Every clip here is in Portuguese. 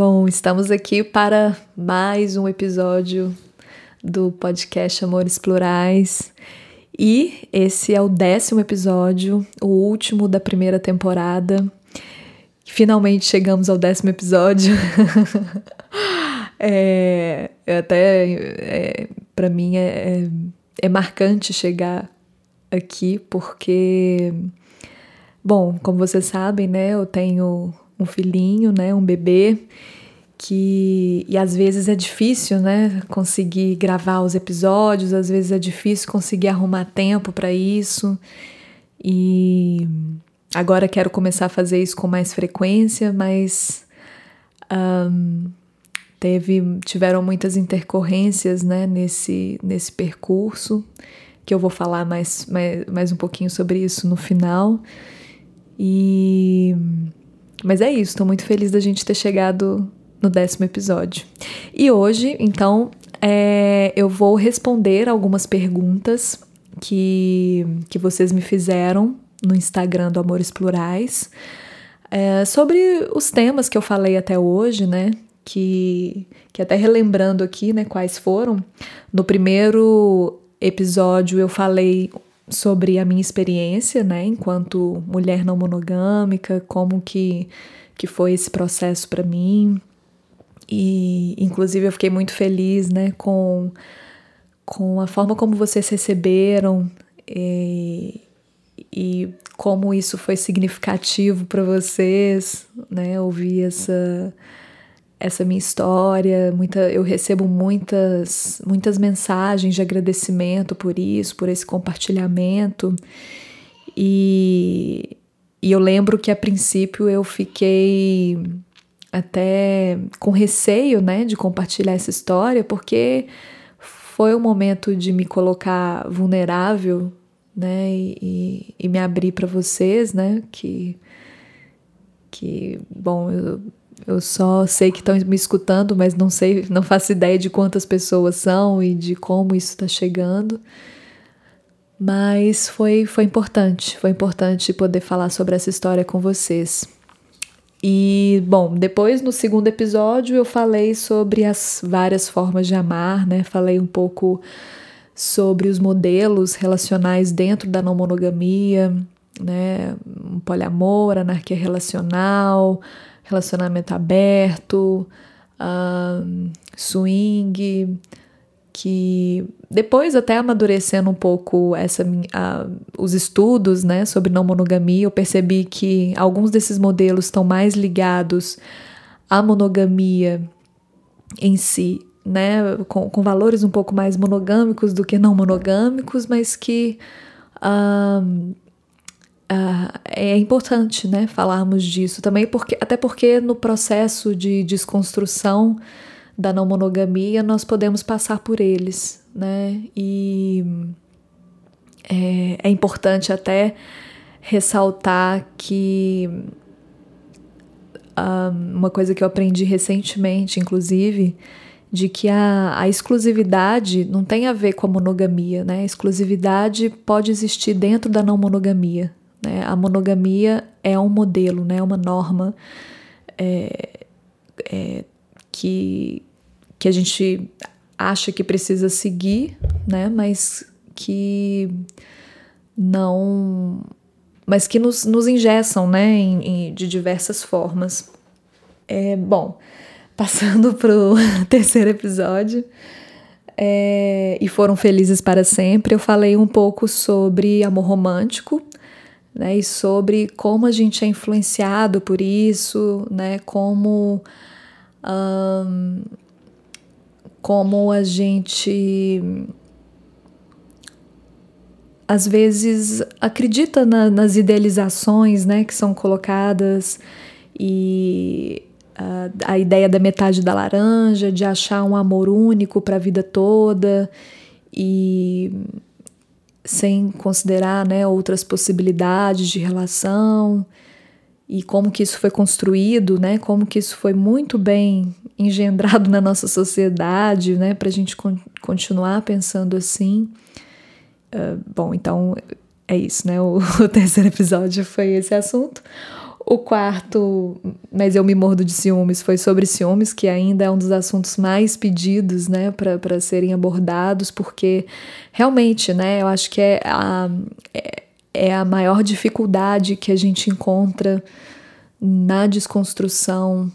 Bom, estamos aqui para mais um episódio do podcast Amores Plurais. E esse é o décimo episódio, o último da primeira temporada. Finalmente chegamos ao décimo episódio. é, até é, para mim é, é, é marcante chegar aqui porque, bom, como vocês sabem, né, eu tenho um filhinho, né, um bebê, que e às vezes é difícil, né, conseguir gravar os episódios, às vezes é difícil conseguir arrumar tempo para isso. E agora quero começar a fazer isso com mais frequência, mas um, teve tiveram muitas intercorrências, né, nesse nesse percurso que eu vou falar mais, mais, mais um pouquinho sobre isso no final. E mas é isso, estou muito feliz da gente ter chegado no décimo episódio. E hoje, então, é, eu vou responder algumas perguntas que, que vocês me fizeram no Instagram do Amores Plurais é, sobre os temas que eu falei até hoje, né? Que, que até relembrando aqui, né, quais foram. No primeiro episódio eu falei sobre a minha experiência, né, enquanto mulher não monogâmica, como que, que foi esse processo para mim. E, inclusive, eu fiquei muito feliz, né, com, com a forma como vocês receberam e, e como isso foi significativo para vocês, né, ouvir essa essa minha história, muita, eu recebo muitas, muitas mensagens de agradecimento por isso, por esse compartilhamento. E, e eu lembro que a princípio eu fiquei até com receio, né, de compartilhar essa história, porque foi um momento de me colocar vulnerável, né, e, e me abrir para vocês, né, que que bom, eu eu só sei que estão me escutando, mas não sei, não faço ideia de quantas pessoas são e de como isso está chegando. Mas foi, foi importante, foi importante poder falar sobre essa história com vocês. E, bom, depois no segundo episódio eu falei sobre as várias formas de amar, né? Falei um pouco sobre os modelos relacionais dentro da não monogamia, né? Poliamor, anarquia relacional, relacionamento aberto, uh, swing, que depois até amadurecendo um pouco essa uh, os estudos né, sobre não monogamia, eu percebi que alguns desses modelos estão mais ligados à monogamia em si, né, com, com valores um pouco mais monogâmicos do que não monogâmicos, mas que Uh, é importante né, falarmos disso também, porque, até porque no processo de desconstrução da não monogamia nós podemos passar por eles, né? E é, é importante até ressaltar que uh, uma coisa que eu aprendi recentemente, inclusive, de que a, a exclusividade não tem a ver com a monogamia, né? A exclusividade pode existir dentro da não monogamia, né? A monogamia é um modelo, né? uma norma é, é, que, que a gente acha que precisa seguir, né? mas que não. mas que nos, nos engessam né? Em, em, de diversas formas. É, bom, passando para o terceiro episódio. É, e foram felizes para sempre. Eu falei um pouco sobre amor romântico, né, e sobre como a gente é influenciado por isso, né, como, como a gente às vezes acredita na, nas idealizações né, que são colocadas e a, a ideia da metade da laranja, de achar um amor único para a vida toda e sem considerar né, outras possibilidades de relação e como que isso foi construído, né, como que isso foi muito bem engendrado na nossa sociedade, né, para a gente con continuar pensando assim. Uh, bom, então é isso, né? O, o, terceiro episódio foi esse assunto. O quarto, mas eu me mordo de ciúmes, foi sobre ciúmes, que ainda é um dos assuntos mais pedidos, né, para serem abordados, porque realmente, né, eu acho que é a, é, é a maior dificuldade que a gente encontra na desconstrução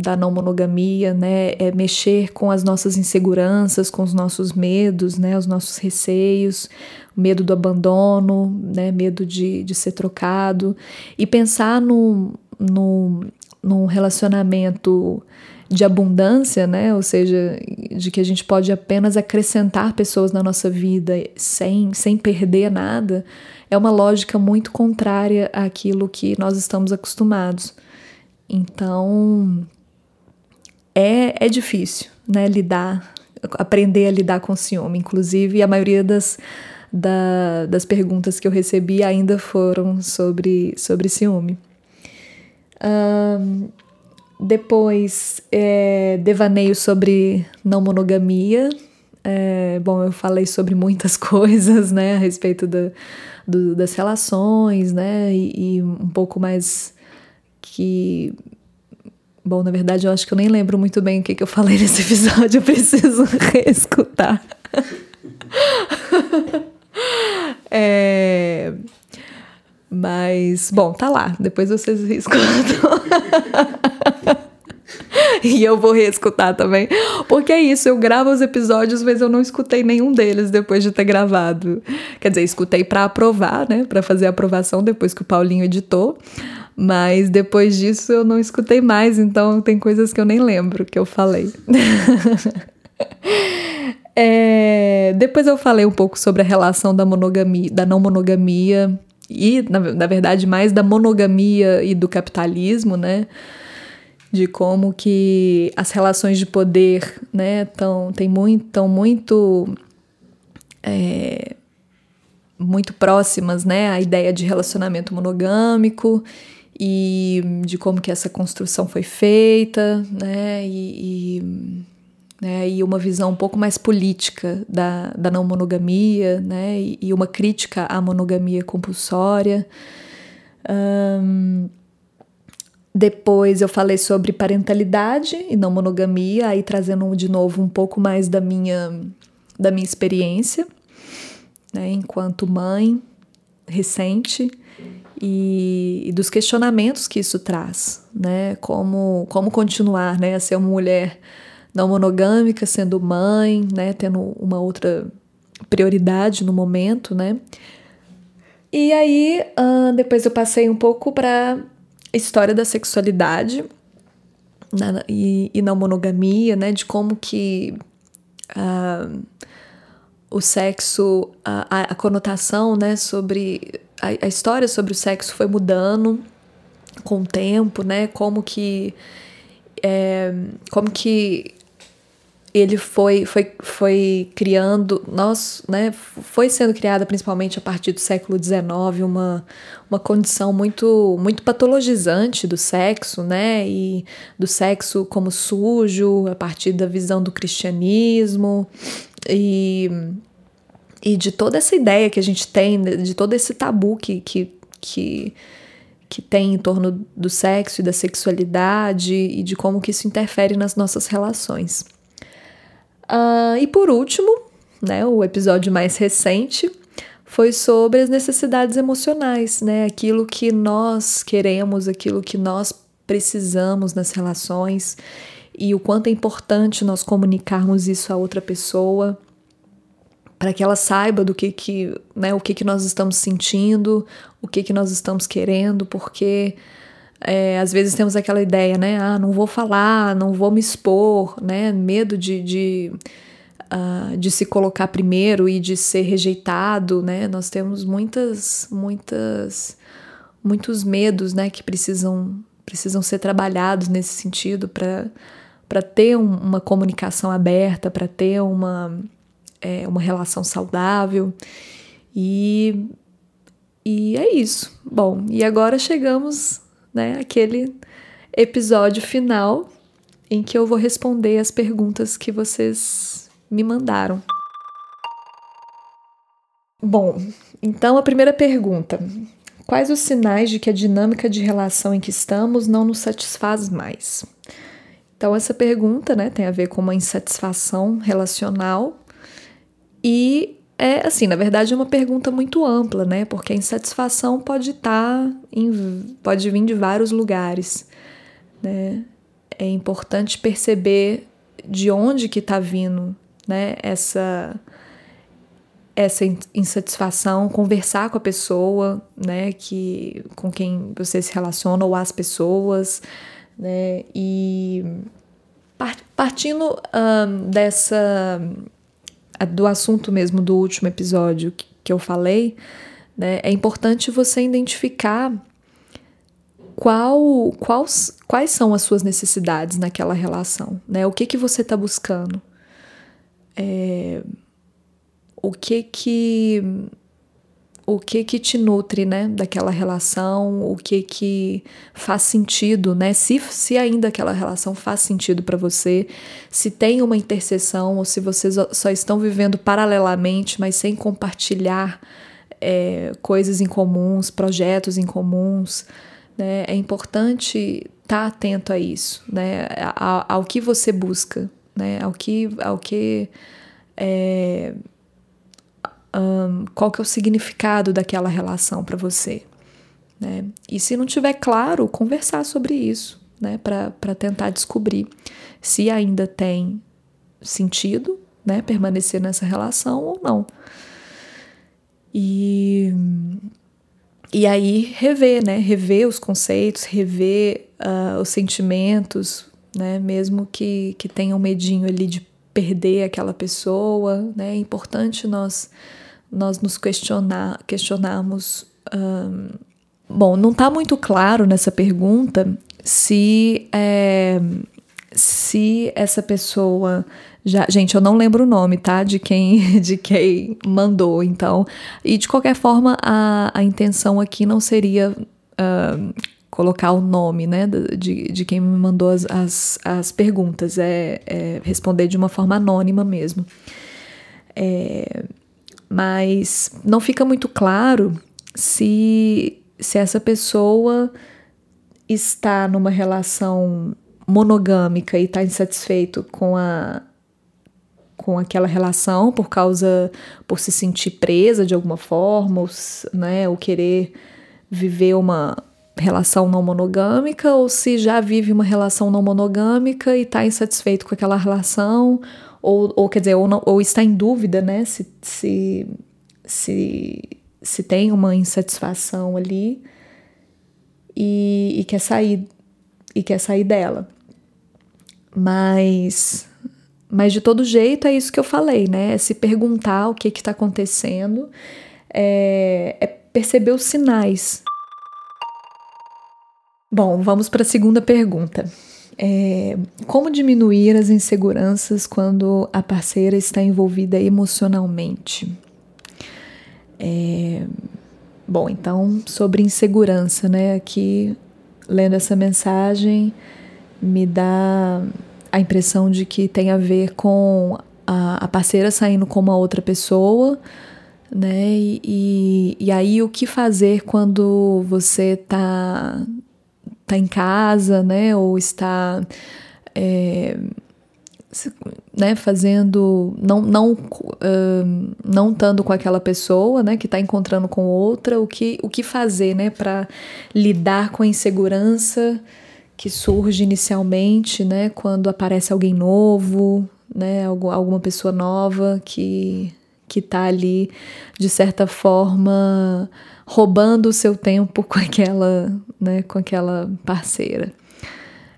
da não monogamia, né, é mexer com as nossas inseguranças, com os nossos medos, né, os nossos receios, medo do abandono, né, medo de, de ser trocado, e pensar no, no, num relacionamento de abundância, né, ou seja, de que a gente pode apenas acrescentar pessoas na nossa vida sem, sem perder nada, é uma lógica muito contrária àquilo que nós estamos acostumados. Então, é, é difícil, né, lidar, aprender a lidar com ciúme. Inclusive, a maioria das, da, das perguntas que eu recebi ainda foram sobre, sobre ciúme. Um, depois, é, devaneio sobre não monogamia. É, bom, eu falei sobre muitas coisas, né, a respeito da, do, das relações, né, e, e um pouco mais que Bom, na verdade, eu acho que eu nem lembro muito bem o que, que eu falei nesse episódio, eu preciso reescutar. é... Mas, bom, tá lá. Depois vocês reescutam. e eu vou reescutar também. Porque é isso, eu gravo os episódios, mas eu não escutei nenhum deles depois de ter gravado. Quer dizer, escutei para aprovar, né? Para fazer a aprovação depois que o Paulinho editou. Mas depois disso eu não escutei mais, então tem coisas que eu nem lembro que eu falei. é, depois eu falei um pouco sobre a relação da monogamia, da não monogamia e, na, na verdade, mais da monogamia e do capitalismo, né? De como que as relações de poder, né, tão, tem muito, tão muito é, muito próximas, né, à ideia de relacionamento monogâmico e de como que essa construção foi feita, né, e, e, né, e uma visão um pouco mais política da, da não monogamia, né, e, e uma crítica à monogamia compulsória. Depois eu falei sobre parentalidade e não monogamia, aí trazendo de novo um pouco mais da minha, da minha experiência, né, enquanto mãe recente e, e, dos questionamentos que isso traz, né? Como, como continuar né, a ser uma mulher não monogâmica, sendo mãe, né? Tendo uma outra prioridade no momento, né? E aí, uh, depois eu passei um pouco para história da sexualidade né, e, e não monogamia, né? De como que uh, o sexo, a, a conotação, né? Sobre a, a história sobre o sexo foi mudando com o tempo, né? Como que é, como que ele foi, foi, foi criando, nós, né, foi sendo criada principalmente a partir do século XIX uma, uma condição muito, muito patologizante do sexo, né, e do sexo como sujo, a partir da visão do cristianismo, e e de toda essa ideia que a gente tem, de todo esse tabu que, que, que, que tem em torno do sexo e da sexualidade e de como que isso interfere nas nossas relações. Uh, e por último, né, o episódio mais recente foi sobre as necessidades emocionais, né, aquilo que nós queremos, aquilo que nós precisamos nas relações e o quanto é importante nós comunicarmos isso a outra pessoa para que ela saiba do que que, né, o que que nós estamos sentindo, o que que nós estamos querendo, porque é, às vezes temos aquela ideia, né, ah, não vou falar, não vou me expor, né, medo de, de, uh, de se colocar primeiro e de ser rejeitado, né, nós temos muitas, muitas, muitos medos, né, que precisam, precisam ser trabalhados nesse sentido para para ter um, uma comunicação aberta, para ter uma é, uma relação saudável. E, e é isso. Bom, e agora chegamos né, àquele episódio final em que eu vou responder as perguntas que vocês me mandaram. Bom, então a primeira pergunta: Quais os sinais de que a dinâmica de relação em que estamos não nos satisfaz mais? Então, essa pergunta né, tem a ver com uma insatisfação relacional e é assim, na verdade é uma pergunta muito ampla, né? Porque a insatisfação pode estar tá em, pode vir de vários lugares, né? É importante perceber de onde que está vindo, né? Essa essa insatisfação, conversar com a pessoa, né, que com quem você se relaciona ou as pessoas, né, e partindo um, dessa do assunto mesmo do último episódio que, que eu falei, né, é importante você identificar qual, quais, quais são as suas necessidades naquela relação, né, o que que você está buscando. É, o que que o que que te nutre, né, daquela relação, o que que faz sentido, né, se, se ainda aquela relação faz sentido para você, se tem uma interseção ou se vocês só estão vivendo paralelamente, mas sem compartilhar é, coisas em comuns, projetos em comuns, né, é importante estar tá atento a isso, né, ao, que você busca, né, ao que, ao que é, um, qual que é o significado daquela relação para você. Né? E se não tiver claro, conversar sobre isso, né? para tentar descobrir se ainda tem sentido né? permanecer nessa relação ou não. E, e aí rever, né? Rever os conceitos, rever uh, os sentimentos, né? Mesmo que, que tenha um medinho ali de perder aquela pessoa, né? É importante nós nós nos questionar, questionarmos. Bom, não está muito claro nessa pergunta se é, se essa pessoa já, gente, eu não lembro o nome, tá? De quem de quem mandou, então. E de qualquer forma, a, a intenção aqui não seria uh, colocar o nome, né? De, de quem me mandou as, as, as perguntas, é, é responder de uma forma anônima mesmo. É, mas não fica muito claro se, se essa pessoa está numa relação monogâmica e está insatisfeito com a com aquela relação por causa por se sentir presa de alguma forma, ou, né, ou querer viver uma relação não monogâmica, ou se já vive uma relação não monogâmica e está insatisfeito com aquela relação, ou, ou quer dizer, ou, não, ou está em dúvida, né, se, se, se, se tem uma insatisfação ali e, e quer sair e quer sair dela. Mas, mas de todo jeito é isso que eu falei, né? É se perguntar o que está acontecendo, é, é perceber os sinais. Bom, vamos para a segunda pergunta. É, como diminuir as inseguranças quando a parceira está envolvida emocionalmente? É, bom, então, sobre insegurança, né? Aqui, lendo essa mensagem, me dá a impressão de que tem a ver com a, a parceira saindo com uma outra pessoa, né? E, e, e aí, o que fazer quando você tá está em casa, né, ou está é, né, fazendo, não não uh, não estando com aquela pessoa, né, que está encontrando com outra, o que o que fazer, né, para lidar com a insegurança que surge inicialmente, né, quando aparece alguém novo, né, alguma pessoa nova que que está ali de certa forma roubando o seu tempo com aquela, né, com aquela parceira.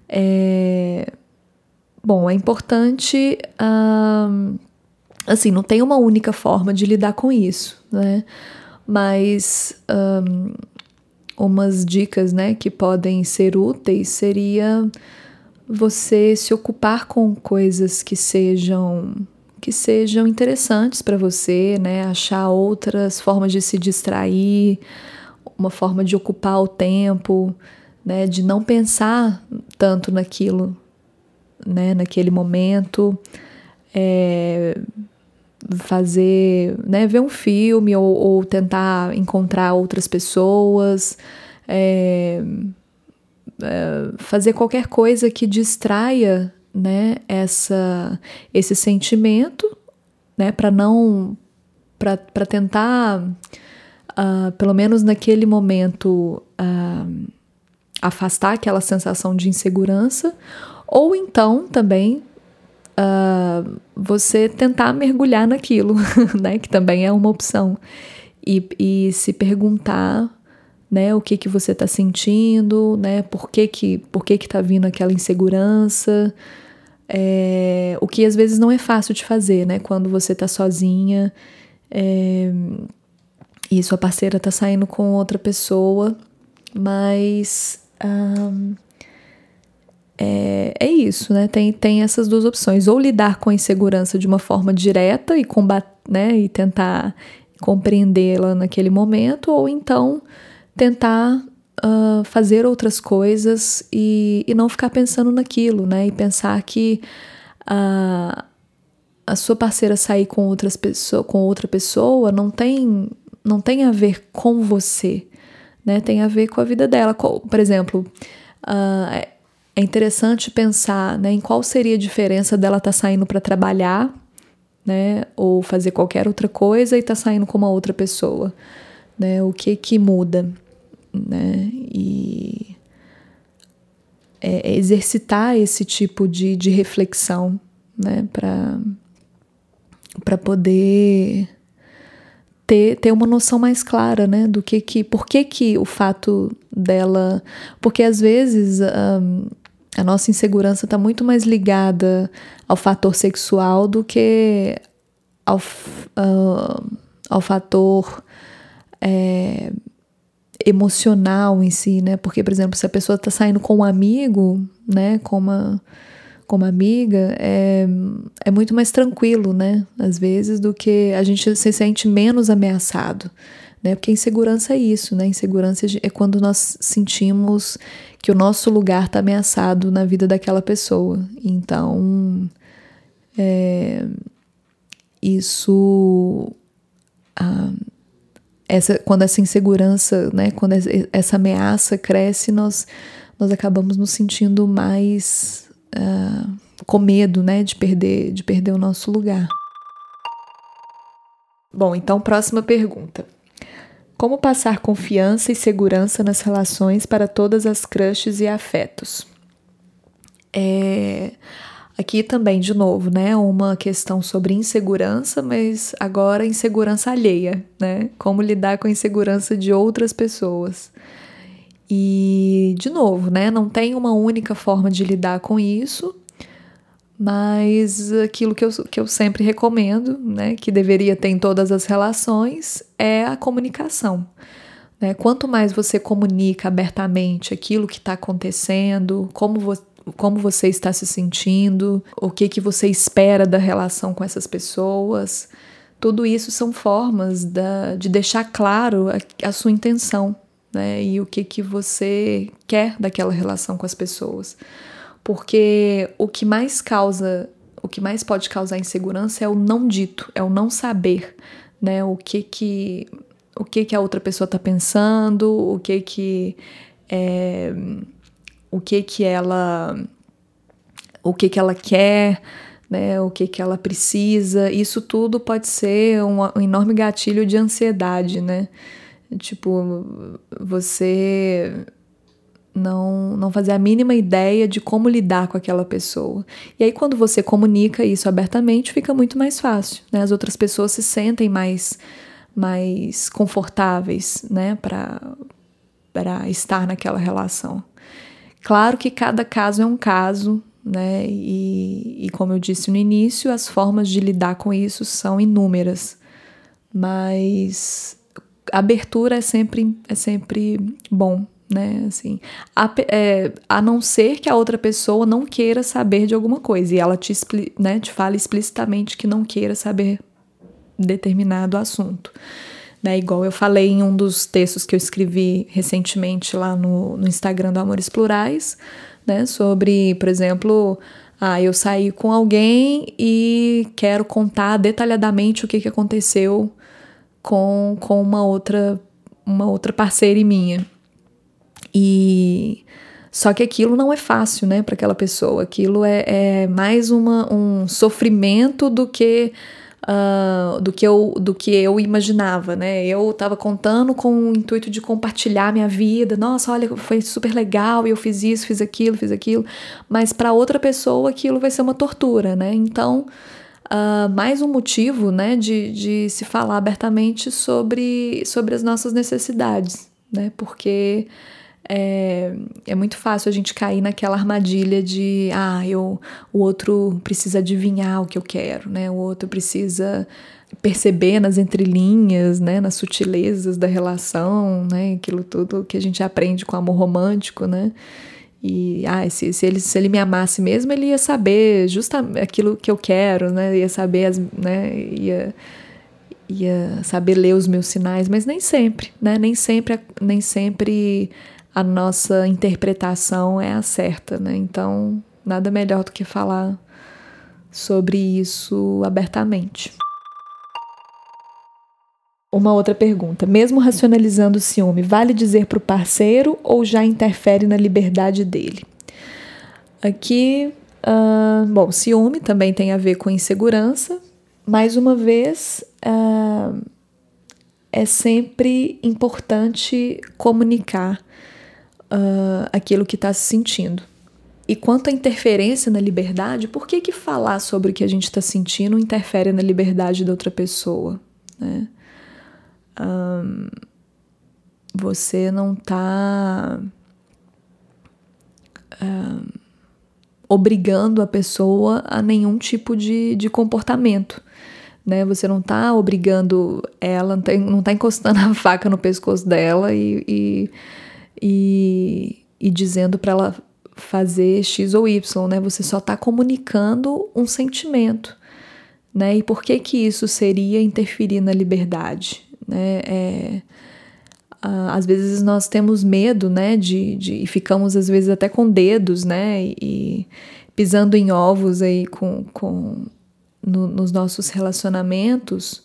É, bom, é importante, assim, não tem uma única forma de lidar com isso, né? Mas um, umas dicas, né, que podem ser úteis seria você se ocupar com coisas que sejam que sejam interessantes para você, né? Achar outras formas de se distrair, uma forma de ocupar o tempo, né? De não pensar tanto naquilo, né? Naquele momento. É, fazer, né, ver um filme ou, ou tentar encontrar outras pessoas, é, é, fazer qualquer coisa que distraia, né, essa, esse sentimento, né, para não, para tentar, uh, pelo menos naquele momento, uh, afastar aquela sensação de insegurança, ou então também uh, você tentar mergulhar naquilo, né? Que também é uma opção. E, e se perguntar, né? O que que você está sentindo, né? Por que que, por que que tá vindo aquela insegurança? É, o que às vezes não é fácil de fazer, né? Quando você está sozinha é, e sua parceira está saindo com outra pessoa, mas é, é isso, né? Tem, tem essas duas opções. Ou lidar com a insegurança de uma forma direta e combater, né? E tentar compreendê-la naquele momento, ou então tentar uh, fazer outras coisas e, e não ficar pensando naquilo, né? E pensar que a, a sua parceira sair com, outras pessoa, com outra pessoa não tem, não tem a ver com você, né? Tem a ver com a vida dela. Por exemplo, uh, é interessante pensar né, em qual seria a diferença dela estar tá saindo para trabalhar, né, ou fazer qualquer outra coisa e estar tá saindo com uma outra pessoa, né? O que que muda, né? E é, é exercitar esse tipo de, de reflexão, né, para poder ter, ter uma noção mais clara, né, do que que, por que que o fato dela, porque às vezes um, a nossa insegurança está muito mais ligada ao fator sexual do que ao, uh, ao fator é, emocional em si, né? Porque, por exemplo, se a pessoa está saindo com um amigo, né, com uma, com uma amiga, é, é muito mais tranquilo, né? Às vezes, do que a gente se sente menos ameaçado né? Porque insegurança é isso, né? Insegurança é quando nós sentimos que o nosso lugar está ameaçado na vida daquela pessoa. Então, é, isso, ah, essa, quando essa insegurança, né? Quando essa ameaça cresce, nós nós acabamos nos sentindo mais ah, com medo, né? De perder, de perder o nosso lugar. Bom, então próxima pergunta. Como passar confiança e segurança nas relações para todas as crushes e afetos? É, aqui também, de novo, né, uma questão sobre insegurança, mas agora insegurança alheia, né? Como lidar com a insegurança de outras pessoas. E, de novo, né, não tem uma única forma de lidar com isso, mas aquilo que eu, que eu sempre recomendo, né, que deveria ter em todas as relações, é a comunicação. Né? Quanto mais você comunica abertamente aquilo que está acontecendo, como, vo como você está se sentindo, o que, que você espera da relação com essas pessoas, tudo isso são formas da, de deixar claro a, a sua intenção né? e o que, que você quer daquela relação com as pessoas. Porque o que mais causa, o que mais pode causar insegurança é o não dito, é o não saber, né? O que que o que que a outra pessoa está pensando, o que que é, o que que ela o que que ela quer, né? O que que ela precisa. Isso tudo pode ser um, um enorme gatilho de ansiedade, né? Tipo, você não, não fazer a mínima ideia de como lidar com aquela pessoa. E aí, quando você comunica isso abertamente, fica muito mais fácil. Né? As outras pessoas se sentem mais, mais confortáveis né? para estar naquela relação. Claro que cada caso é um caso, né? E, e como eu disse no início, as formas de lidar com isso são inúmeras. Mas abertura é sempre, é sempre bom, né? Assim, a, é, a não ser que a outra pessoa não queira saber de alguma coisa e ela te, né, te fala explicitamente que não queira saber determinado assunto. Né, igual eu falei em um dos textos que eu escrevi recentemente lá no, no Instagram do Amores Plurais, né, sobre, por exemplo, Ah, eu saí com alguém e quero contar detalhadamente o que, que aconteceu com, com uma outra uma outra parceira minha. E só que aquilo não é fácil, né, para aquela pessoa. Aquilo é, é mais uma, um sofrimento do que uh, do que eu do que eu imaginava, né? Eu estava contando com o intuito de compartilhar minha vida. Nossa, olha, foi super legal. Eu fiz isso, fiz aquilo, fiz aquilo. Mas para outra pessoa aquilo vai ser uma tortura, né? Então Uh, mais um motivo né, de, de se falar abertamente sobre, sobre as nossas necessidades, né? Porque é, é muito fácil a gente cair naquela armadilha de ah, eu, o outro precisa adivinhar o que eu quero, né? O outro precisa perceber nas entrelinhas, né, nas sutilezas da relação, né, aquilo tudo que a gente aprende com amor romântico, né? E ah, se, se, ele, se ele me amasse mesmo, ele ia saber justamente aquilo que eu quero, né? Ia saber as, né, ia ia saber ler os meus sinais, mas nem sempre, né? Nem sempre, nem sempre a nossa interpretação é a certa, né? Então, nada melhor do que falar sobre isso abertamente. Uma outra pergunta. Mesmo racionalizando o ciúme, vale dizer para o parceiro ou já interfere na liberdade dele? Aqui, uh, bom, ciúme também tem a ver com insegurança. Mais uma vez, uh, é sempre importante comunicar uh, aquilo que está se sentindo. E quanto à interferência na liberdade, por que, que falar sobre o que a gente está sentindo interfere na liberdade da outra pessoa? Né? Um, você não está um, obrigando a pessoa a nenhum tipo de, de comportamento. Né? Você não está obrigando ela, não está encostando a faca no pescoço dela e, e e, e dizendo para ela fazer X ou Y, né? Você só está comunicando um sentimento, né? E por que que isso seria interferir na liberdade, né? É, às vezes nós temos medo, né? De, de e ficamos às vezes até com dedos, né? E, pisando em ovos aí com, com no, nos nossos relacionamentos,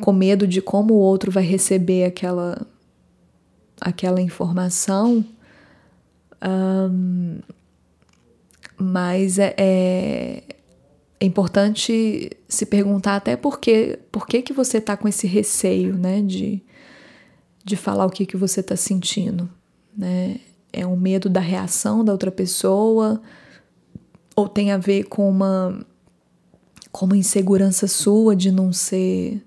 com medo de como o outro vai receber aquela aquela informação, mas é, é, é, importante se perguntar até por que, por que, que você está com esse receio né, de, de falar o que, que você está sentindo. Né? É um medo da reação da outra pessoa ou tem a ver com uma, com uma insegurança sua de não ser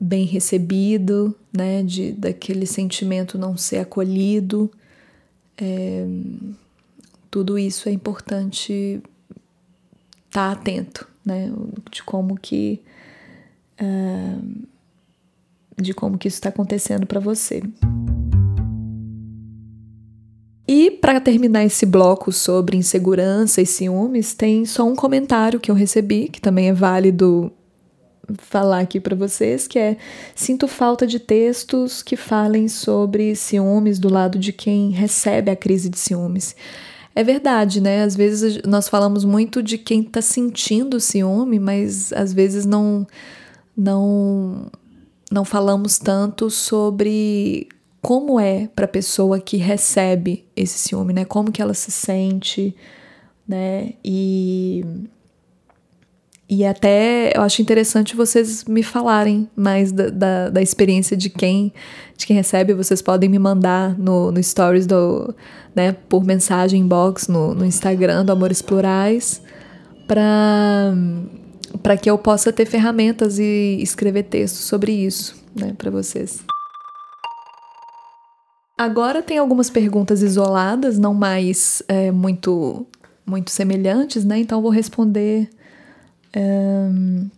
bem recebido, né, de daquele sentimento não ser acolhido. É, tudo isso é importante estar tá atento, né, de como que uh, de como que isso está acontecendo para você. E para terminar esse bloco sobre insegurança e ciúmes, tem só um comentário que eu recebi, que também é válido falar aqui para vocês, que é sinto falta de textos que falem sobre ciúmes do lado de quem recebe a crise de ciúmes. É verdade, né? Às vezes nós falamos muito de quem está sentindo ciúme, mas às vezes não não não falamos tanto sobre como é para a pessoa que recebe esse ciúme, né? Como que ela se sente, né? E e até eu acho interessante vocês me falarem mais da, da, da, experiência de quem de quem recebe. Vocês podem me mandar no, no stories do, né, por mensagem inbox no, no Instagram do Amores Plurais para para que eu possa ter ferramentas e escrever textos sobre isso, né, para vocês. Agora tem algumas perguntas isoladas, não mais é, muito muito semelhantes, né? Então vou responder um,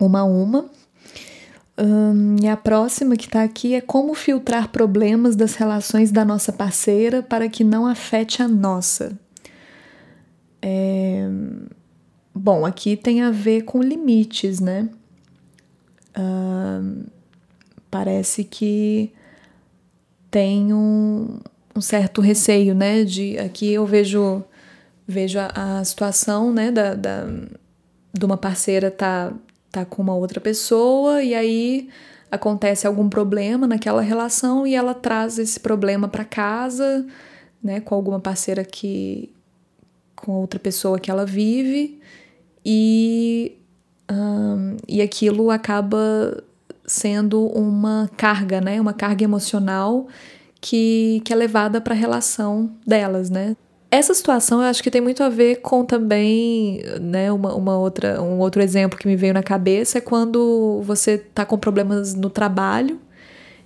uma a uma. Um, e a próxima que está aqui é como filtrar problemas das relações da nossa parceira para que não afete a nossa. É, bom, aqui tem a ver com limites, né? Parece que tem um, um certo receio, né? De aqui eu vejo vejo a, a situação, né, da, da, de uma parceira tá, tá com uma outra pessoa e aí acontece algum problema naquela relação e ela traz esse problema para casa, né, com alguma parceira que com outra pessoa que ela vive e um, e aquilo acaba sendo uma carga, né, uma carga emocional que, que é levada para a relação delas, né? Essa situação eu acho que tem muito a ver com também, né, uma, uma outra, um outro exemplo que me veio na cabeça é quando você tá com problemas no trabalho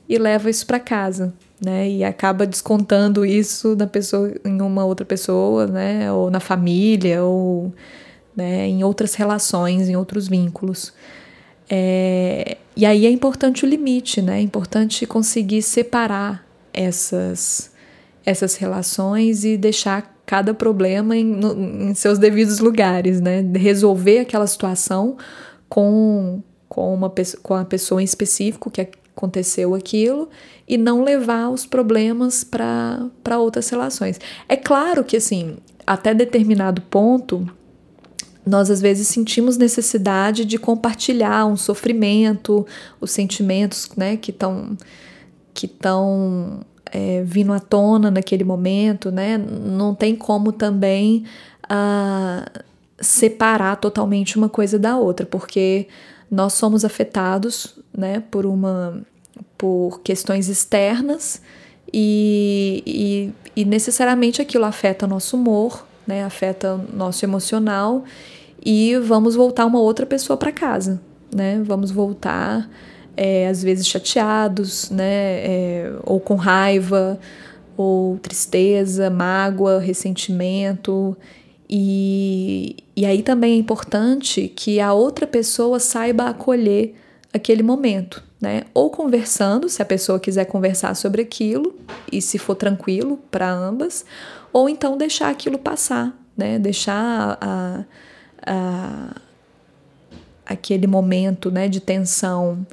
e leva isso para casa, né, e acaba descontando isso na pessoa, em uma outra pessoa, né, ou na família, ou né, em outras relações, em outros vínculos. É, e aí é importante o limite, né, é importante conseguir separar essas, essas relações e deixar cada problema em, no, em seus devidos lugares, né? Resolver aquela situação com, com, uma, com a pessoa em específico que aconteceu aquilo e não levar os problemas para outras relações. É claro que, assim, até determinado ponto, nós às vezes sentimos necessidade de compartilhar um sofrimento, os sentimentos né, que estão que estão é, vindo à tona naquele momento, né? Não tem como também uh, separar totalmente uma coisa da outra, porque nós somos afetados, né, por uma por questões externas e, e, e necessariamente aquilo afeta nosso humor, né, afeta nosso emocional e vamos voltar uma outra pessoa para casa, né? Vamos voltar é, às vezes chateados, né, é, ou com raiva, ou tristeza, mágoa, ressentimento. E, e aí também é importante que a outra pessoa saiba acolher aquele momento, né? Ou conversando, se a pessoa quiser conversar sobre aquilo e se for tranquilo para ambas, ou então deixar aquilo passar, né? Deixar a, a, aquele momento, né, de tensão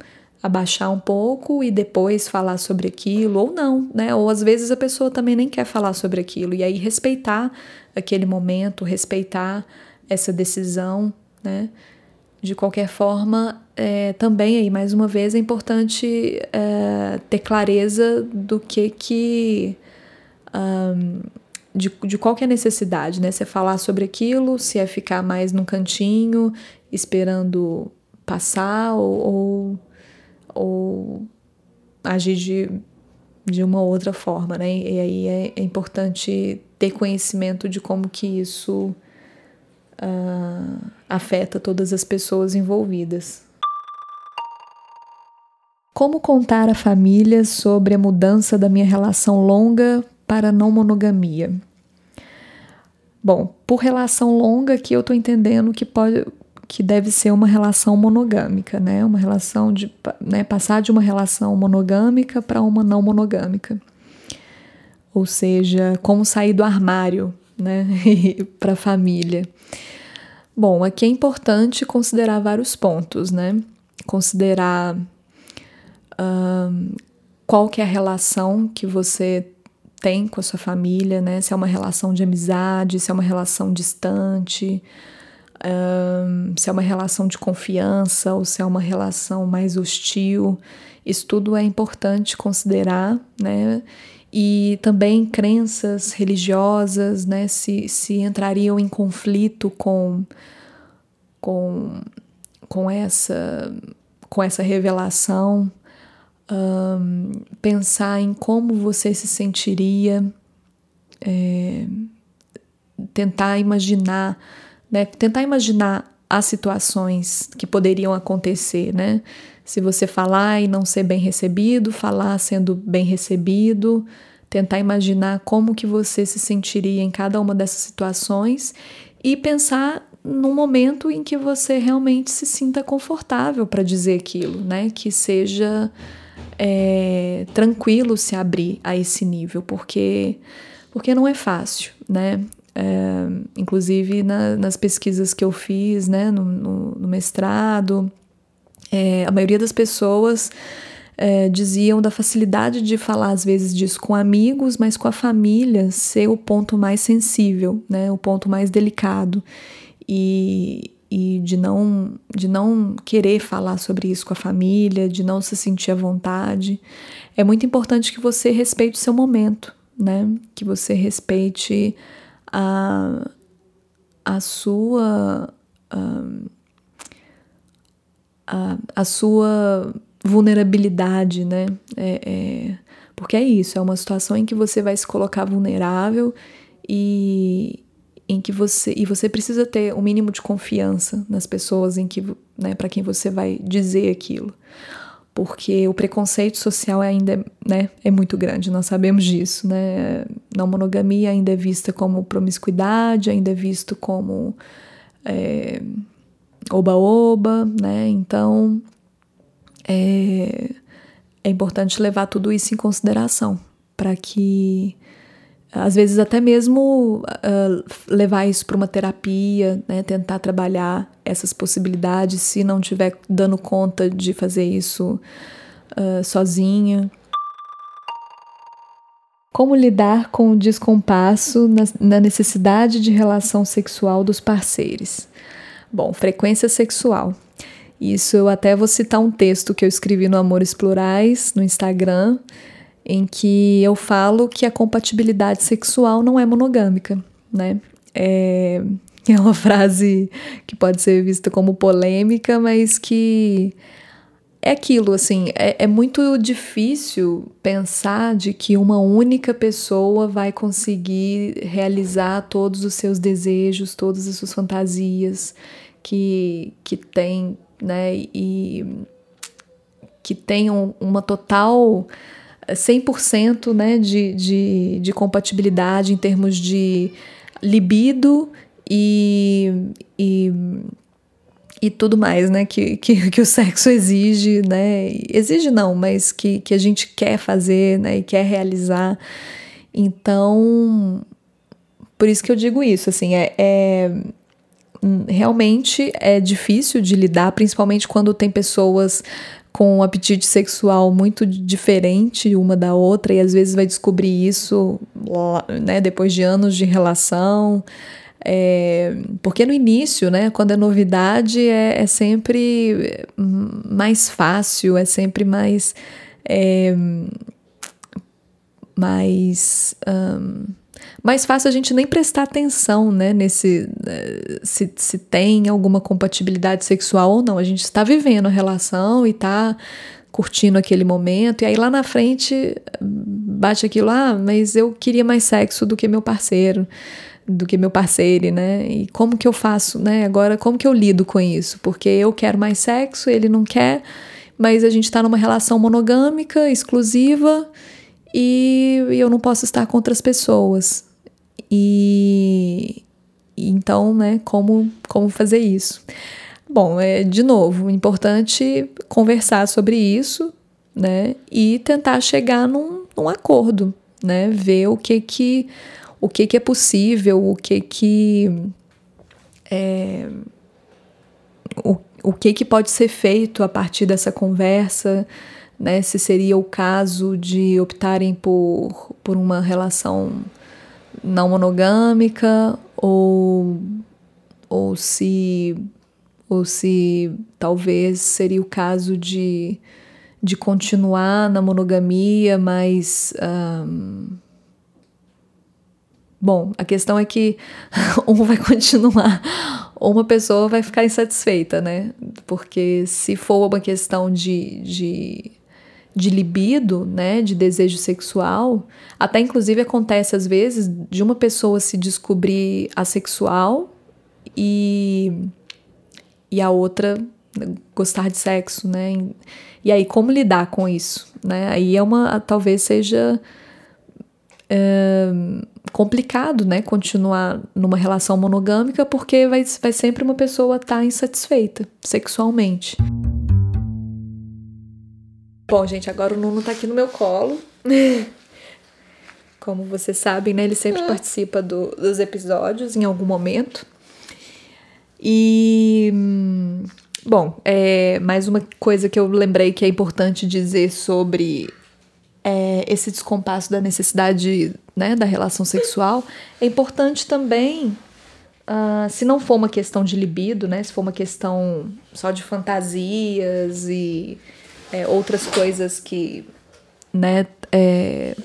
abaixar um pouco e depois falar sobre aquilo, ou não, né? Ou às vezes a pessoa também nem quer falar sobre aquilo, e aí respeitar aquele momento, respeitar essa decisão, né? De qualquer forma, é, também aí, mais uma vez, é importante é, ter clareza do que que. Um, de, de qual é a necessidade, né? Se é falar sobre aquilo, se é ficar mais num cantinho, esperando passar, ou, ou ou agir de, de uma outra forma, né? E aí é, é importante ter conhecimento de como que isso uh, afeta todas as pessoas envolvidas. Como contar à família sobre a mudança da minha relação longa para não monogamia? Bom, por relação longa que eu estou entendendo que pode, que deve ser uma relação monogâmica, né? Uma relação de né, passar de uma relação monogâmica para uma não monogâmica. Ou seja, como sair do armário, né, para a família. Bom, aqui é importante considerar vários pontos, né? Considerar qual que é a relação que você tem com a sua família, né? Se é uma relação de amizade, se é uma relação distante, se é uma relação de confiança ou se é uma relação mais hostil. Isso tudo é importante considerar, né? E também crenças religiosas, né? Se, se entrariam em conflito com, com, com, essa, com essa revelação. Um, pensar em como você se sentiria, é, tentar imaginar né? Tentar imaginar as situações que poderiam acontecer, né? Se você falar e não ser bem recebido, falar sendo bem recebido, tentar imaginar como que você se sentiria em cada uma dessas situações e pensar no momento em que você realmente se sinta confortável para dizer aquilo, né? Que seja é, tranquilo se abrir a esse nível, porque porque não é fácil, né? É, inclusive na, nas pesquisas que eu fiz né, no, no, no mestrado, é, a maioria das pessoas é, diziam da facilidade de falar às vezes disso com amigos, mas com a família ser o ponto mais sensível, né, o ponto mais delicado e, e de não de não querer falar sobre isso com a família, de não se sentir à vontade. É muito importante que você respeite o seu momento, né? Que você respeite a, a sua a, a, sua vulnerabilidade, né? É, é, porque é isso, é uma situação em que você vai se colocar vulnerável e em que você e você precisa ter o um mínimo de confiança nas pessoas em que, né, para quem você vai dizer aquilo. Porque o preconceito social ainda né, é muito grande, nós sabemos disso. Né? Não monogamia ainda é vista como promiscuidade, ainda é visto como é, oba-oba, né? Então é, é importante levar tudo isso em consideração para que às vezes até mesmo uh, levar isso para uma terapia, né, tentar trabalhar essas possibilidades se não tiver dando conta de fazer isso uh, sozinha. Como lidar com o descompasso na, na necessidade de relação sexual dos parceiros? Bom, frequência sexual. Isso eu até vou citar um texto que eu escrevi no Amores Plurais, no Instagram, em que eu falo que a compatibilidade sexual não é monogâmica, né? É, é uma frase que pode ser vista como polêmica, mas que é aquilo, assim, é, é, muito difícil pensar de que uma única pessoa vai conseguir realizar todos os seus desejos, todas as suas fantasias que, que tem, né, e que tenham uma total 100% né, de, de, de compatibilidade em termos de libido e, e, e tudo mais né, que, que, que o sexo exige. Né? Exige não, mas que, que a gente quer fazer né, e quer realizar. Então, por isso que eu digo isso, assim, é, é realmente é difícil de lidar, principalmente quando tem pessoas com um apetite sexual muito diferente uma da outra e às vezes vai descobrir isso né, depois de anos de relação. É, porque no início, né, quando é novidade, é, é sempre mais fácil, é sempre mais. É, mais. Um, mais fácil a gente nem prestar atenção, né, nesse eh, se, se tem alguma compatibilidade sexual ou não. A gente está vivendo a relação e está curtindo aquele momento, e aí lá na frente bate aquilo, ah, mas eu queria mais sexo do que meu parceiro, do que meu parceiro, né? E como que eu faço, né? Agora, como que eu lido com isso? Porque eu quero mais sexo, ele não quer, mas a gente está numa relação monogâmica, exclusiva, e eu não posso estar com outras pessoas. E, então, né, como, como fazer isso? Bom, é de novo, importante conversar sobre isso, né, e tentar chegar num, num acordo, né, ver o que que o que que é possível, o que que é, o, o que que pode ser feito a partir dessa conversa, né, se seria o caso de optarem por, por uma relação não monogâmica ou, ou se ou se talvez seria o caso de, de continuar na monogamia, mas um, bom, a questão é que um vai continuar ou uma pessoa vai ficar insatisfeita, né? Porque se for uma questão de, de de libido, né, de desejo sexual, até inclusive acontece às vezes de uma pessoa se descobrir assexual e e a outra gostar de sexo, né? E aí como lidar com isso, né? Aí é uma talvez seja é, complicado, né? Continuar numa relação monogâmica porque vai, vai sempre uma pessoa estar tá insatisfeita sexualmente. Bom, gente, agora o Nuno tá aqui no meu colo. Como vocês sabem, né? Ele sempre é. participa do, dos episódios em algum momento. E, Bom, é, mais uma coisa que eu lembrei que é importante dizer sobre é, esse descompasso da necessidade né, da relação sexual. É importante também, uh, se não for uma questão de libido, né, se for uma questão só de fantasias e é, outras coisas que né, é,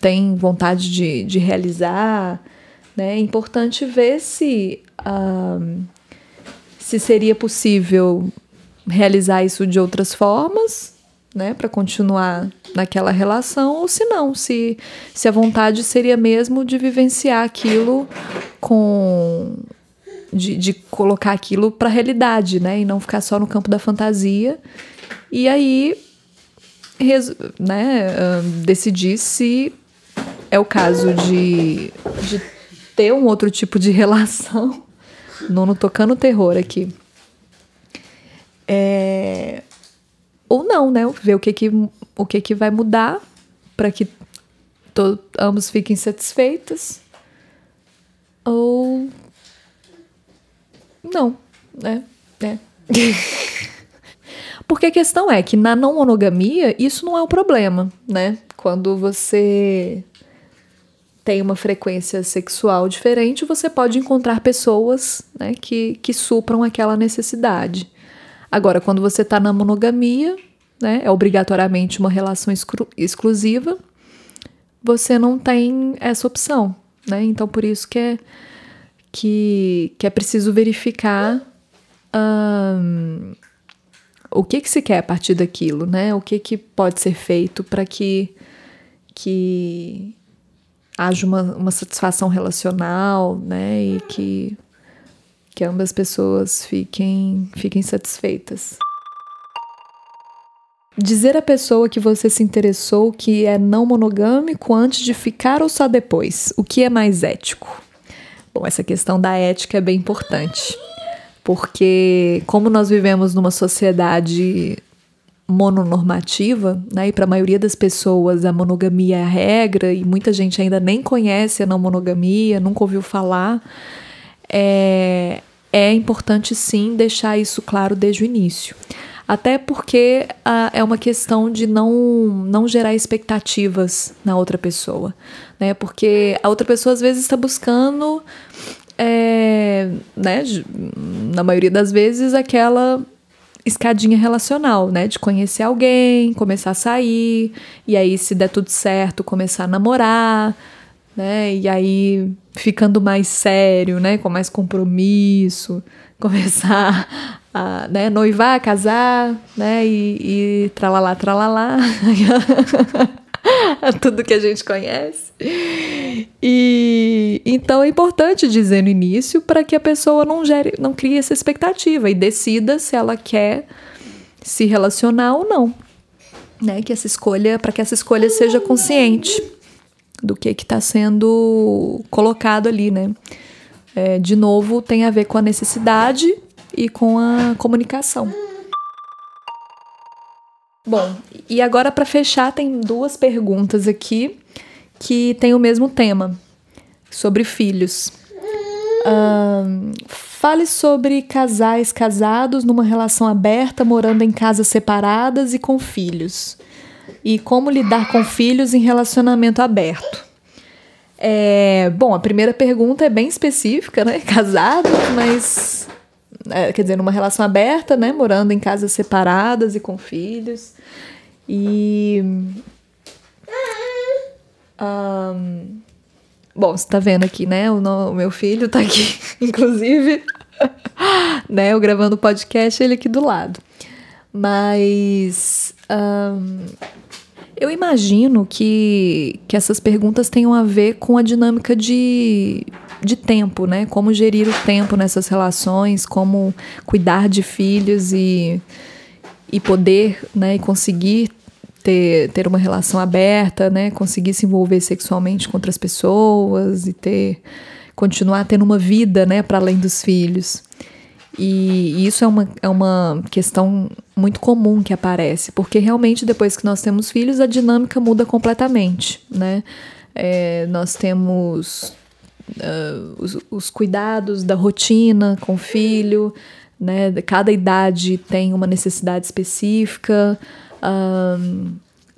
tem vontade de, de realizar, né, é importante ver se. Se seria possível realizar isso de outras formas, né, para continuar naquela relação, ou se não, se, se a vontade seria mesmo de vivenciar aquilo com. de, de colocar aquilo para a realidade, né, e não ficar só no campo da fantasia. E aí, né, decidir se é o caso de, de ter um outro tipo de relação Nono tocando terror aqui. É... Ou não, né? Ver o que que, o que, que vai mudar para que to, ambos fiquem satisfeitos. Ou. Não, né? É. Porque a questão é que na não monogamia isso não é um problema, né? Quando você tem uma frequência sexual diferente, você pode encontrar pessoas né, que, que supram aquela necessidade. Agora, quando você está na monogamia, né, é obrigatoriamente uma relação exclu exclusiva, você não tem essa opção. Né? Então, por isso que é, que, que é preciso verificar um, o que, que se quer a partir daquilo, né? o que, que pode ser feito para que, que haja uma, uma satisfação relacional, né? E que, que ambas as pessoas fiquem, fiquem satisfeitas. Dizer à pessoa que você se interessou que é não monogâmico antes de ficar ou só depois, o que é mais ético? Bom, essa questão da ética é bem importante, porque como nós vivemos numa sociedade mononormativa, né? E para a maioria das pessoas a monogamia é a regra e muita gente ainda nem conhece a não monogamia, nunca ouviu falar. É, é importante sim deixar isso claro desde o início. Até porque é uma questão de não, não gerar expectativas na outra pessoa. Né? Porque a outra pessoa às vezes está buscando, é, né, na maioria das vezes, aquela escadinha relacional, né? De conhecer alguém, começar a sair, e aí, se der tudo certo, começar a namorar, né? E aí, ficando mais sério, né? Com mais compromisso, começar a né? noivar, casar, né? E, e tralalá, tralalá. tudo que a gente conhece. E então é importante dizer no início para que a pessoa não gere, não crie essa expectativa e decida se ela quer se relacionar ou não. Né? Que essa escolha, para que essa escolha seja consciente do que está sendo colocado ali, né? É, de novo, tem a ver com a necessidade e com a comunicação. Bom, e agora para fechar, tem duas perguntas aqui que têm o mesmo tema, sobre filhos. Um, fale sobre casais casados numa relação aberta, morando em casas separadas e com filhos. E como lidar com filhos em relacionamento aberto. É, bom, a primeira pergunta é bem específica, né? Casado, mas quer dizer, numa relação aberta, né? Morando em casas separadas e com filhos. E. Um, bom, você tá vendo aqui, né? O, o meu filho tá aqui, inclusive. né? Eu gravando o podcast, ele aqui do lado. Mas. Um, eu imagino que, que essas perguntas tenham a ver com a dinâmica de, de tempo, né? Como gerir o tempo nessas relações, como cuidar de filhos e, e poder, né? E conseguir ter, ter uma relação aberta, né? Conseguir se envolver sexualmente com outras pessoas e ter continuar tendo uma vida, né? Para além dos filhos. E, isso é uma, é uma questão muito comum que aparece, porque realmente depois que nós temos filhos, a dinâmica muda completamente, né? É, nós temos uh, os, os, cuidados da rotina com o filho, né? Cada idade tem uma necessidade específica. Um,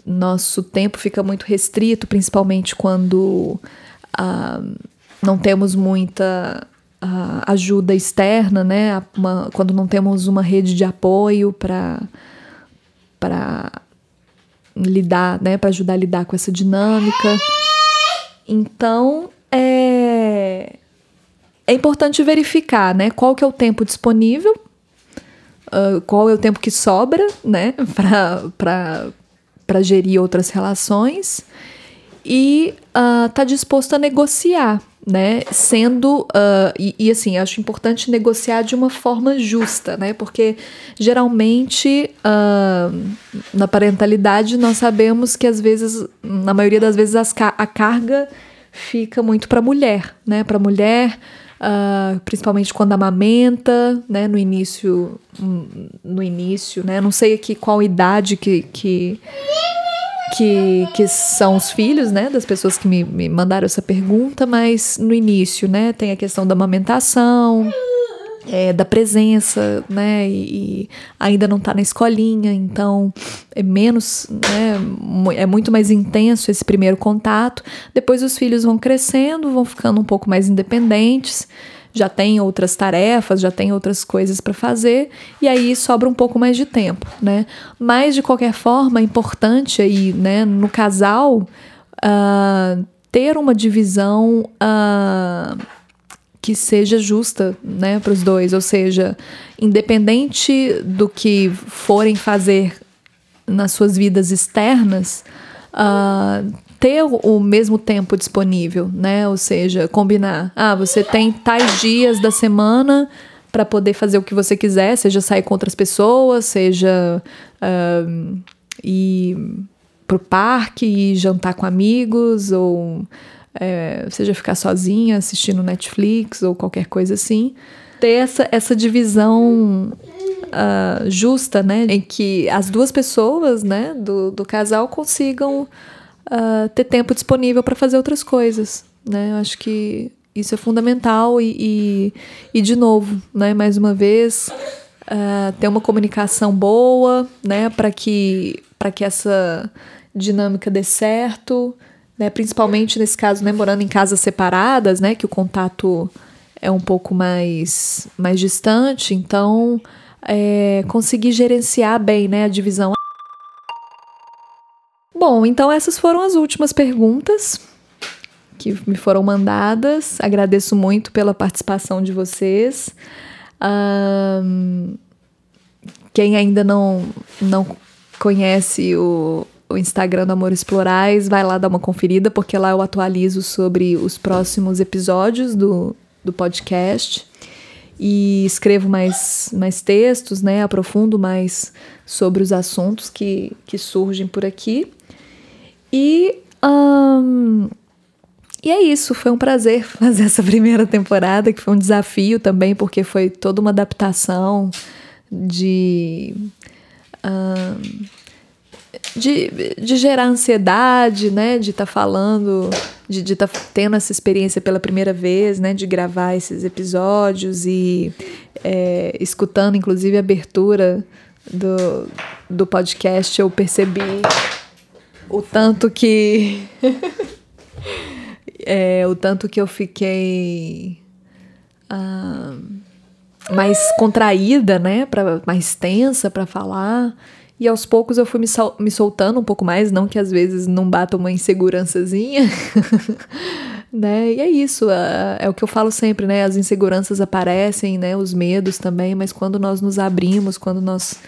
nosso tempo fica muito restrito, principalmente quando uh, não temos muita uh, ajuda externa, né? Uma, quando não temos uma rede de apoio para para lidar, né? Para ajudar a lidar com essa dinâmica. Então é é importante verificar, né? Qual que é o tempo disponível, uh, qual é o tempo que sobra, né? Para gerir outras relações e uh, tá disposto a negociar, né? Sendo uh, e, e, assim, acho importante negociar de uma forma justa, né? Porque geralmente uh, na parentalidade nós sabemos que às vezes, na maioria das vezes, as, a carga fica muito para mulher, né? Para mulher. Uh, principalmente quando amamenta, né, no início, no início, né, não sei aqui qual idade que, que, que, que são os filhos, né, das pessoas que me, me mandaram essa pergunta, mas no início, né, tem a questão da amamentação, é, da presença, né? E, e ainda não está na escolinha, então é menos, né? É muito mais intenso esse primeiro contato. Depois os filhos vão crescendo, vão ficando um pouco mais independentes, já tem outras tarefas, já tem outras coisas para fazer, e aí sobra um pouco mais de tempo, né? Mas de qualquer forma, é importante aí, né, no casal, uh, ter uma divisão. Uh, que seja justa, né, para os dois, ou seja, independente do que forem fazer nas suas vidas externas, uh, ter o mesmo tempo disponível, né, ou seja, combinar, ah, você tem tais dias da semana para poder fazer o que você quiser, seja sair com outras pessoas, seja uh, ir pro parque e jantar com amigos ou é, seja ficar sozinha assistindo Netflix ou qualquer coisa assim, ter essa, essa divisão uh, justa, né, em que as duas pessoas, né, do, do casal consigam uh, ter tempo disponível para fazer outras coisas, né, eu acho que isso é fundamental e, e, e de novo, né, mais uma vez, uh, ter uma comunicação boa, né, para que, que essa dinâmica dê certo, né? Principalmente nesse caso, né, morando em casas separadas, né, que o contato é um pouco mais, mais distante, então é, conseguir gerenciar bem, né, a divisão. Bom, então essas foram as últimas perguntas que me foram mandadas. Agradeço muito pela participação de vocês. Um, quem ainda não, não conhece o, o Instagram do Amores Plurais, vai lá dar uma conferida, porque lá eu atualizo sobre os próximos episódios do, do podcast e escrevo mais, mais textos, né? Aprofundo mais sobre os assuntos que, que surgem por aqui. E, um, e é isso, foi um prazer fazer essa primeira temporada, que foi um desafio também, porque foi toda uma adaptação de. Um, de, de gerar ansiedade, né? De estar tá falando, de estar tá tendo essa experiência pela primeira vez, né? De gravar esses episódios e é, escutando, inclusive, a abertura do, do podcast, eu percebi o tanto que. é, o tanto que eu fiquei. Ah, mais contraída, né, pra, mais tensa para falar. E aos poucos eu fui me, sol me soltando um pouco mais, não que às vezes não bata uma insegurançazinha, né? E é isso, é, o que eu falo sempre, né? As inseguranças aparecem, né? Os medos também, mas quando nós nos abrimos, quando nós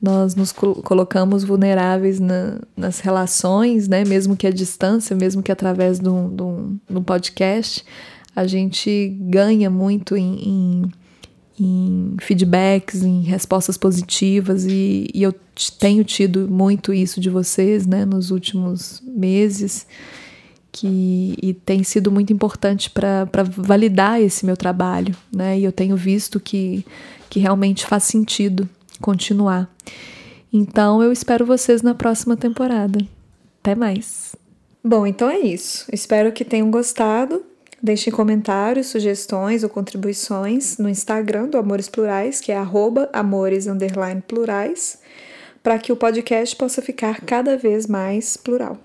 nós nos colocamos vulneráveis na, nas relações, né? Mesmo que à distância, mesmo que através de um podcast, a gente ganha muito em, em em feedbacks, em respostas positivas e, e, eu tenho tido muito isso de vocês, né, nos últimos meses, que e tem sido muito importante para validar esse meu trabalho, né, e eu tenho visto que, que realmente faz sentido continuar. Então eu espero vocês na próxima temporada. Até mais. Bom, então é isso. Espero que tenham gostado Deixem comentários, sugestões ou contribuições no Instagram do Amores Plurais, que é amores plurais, para que o podcast possa ficar cada vez mais plural.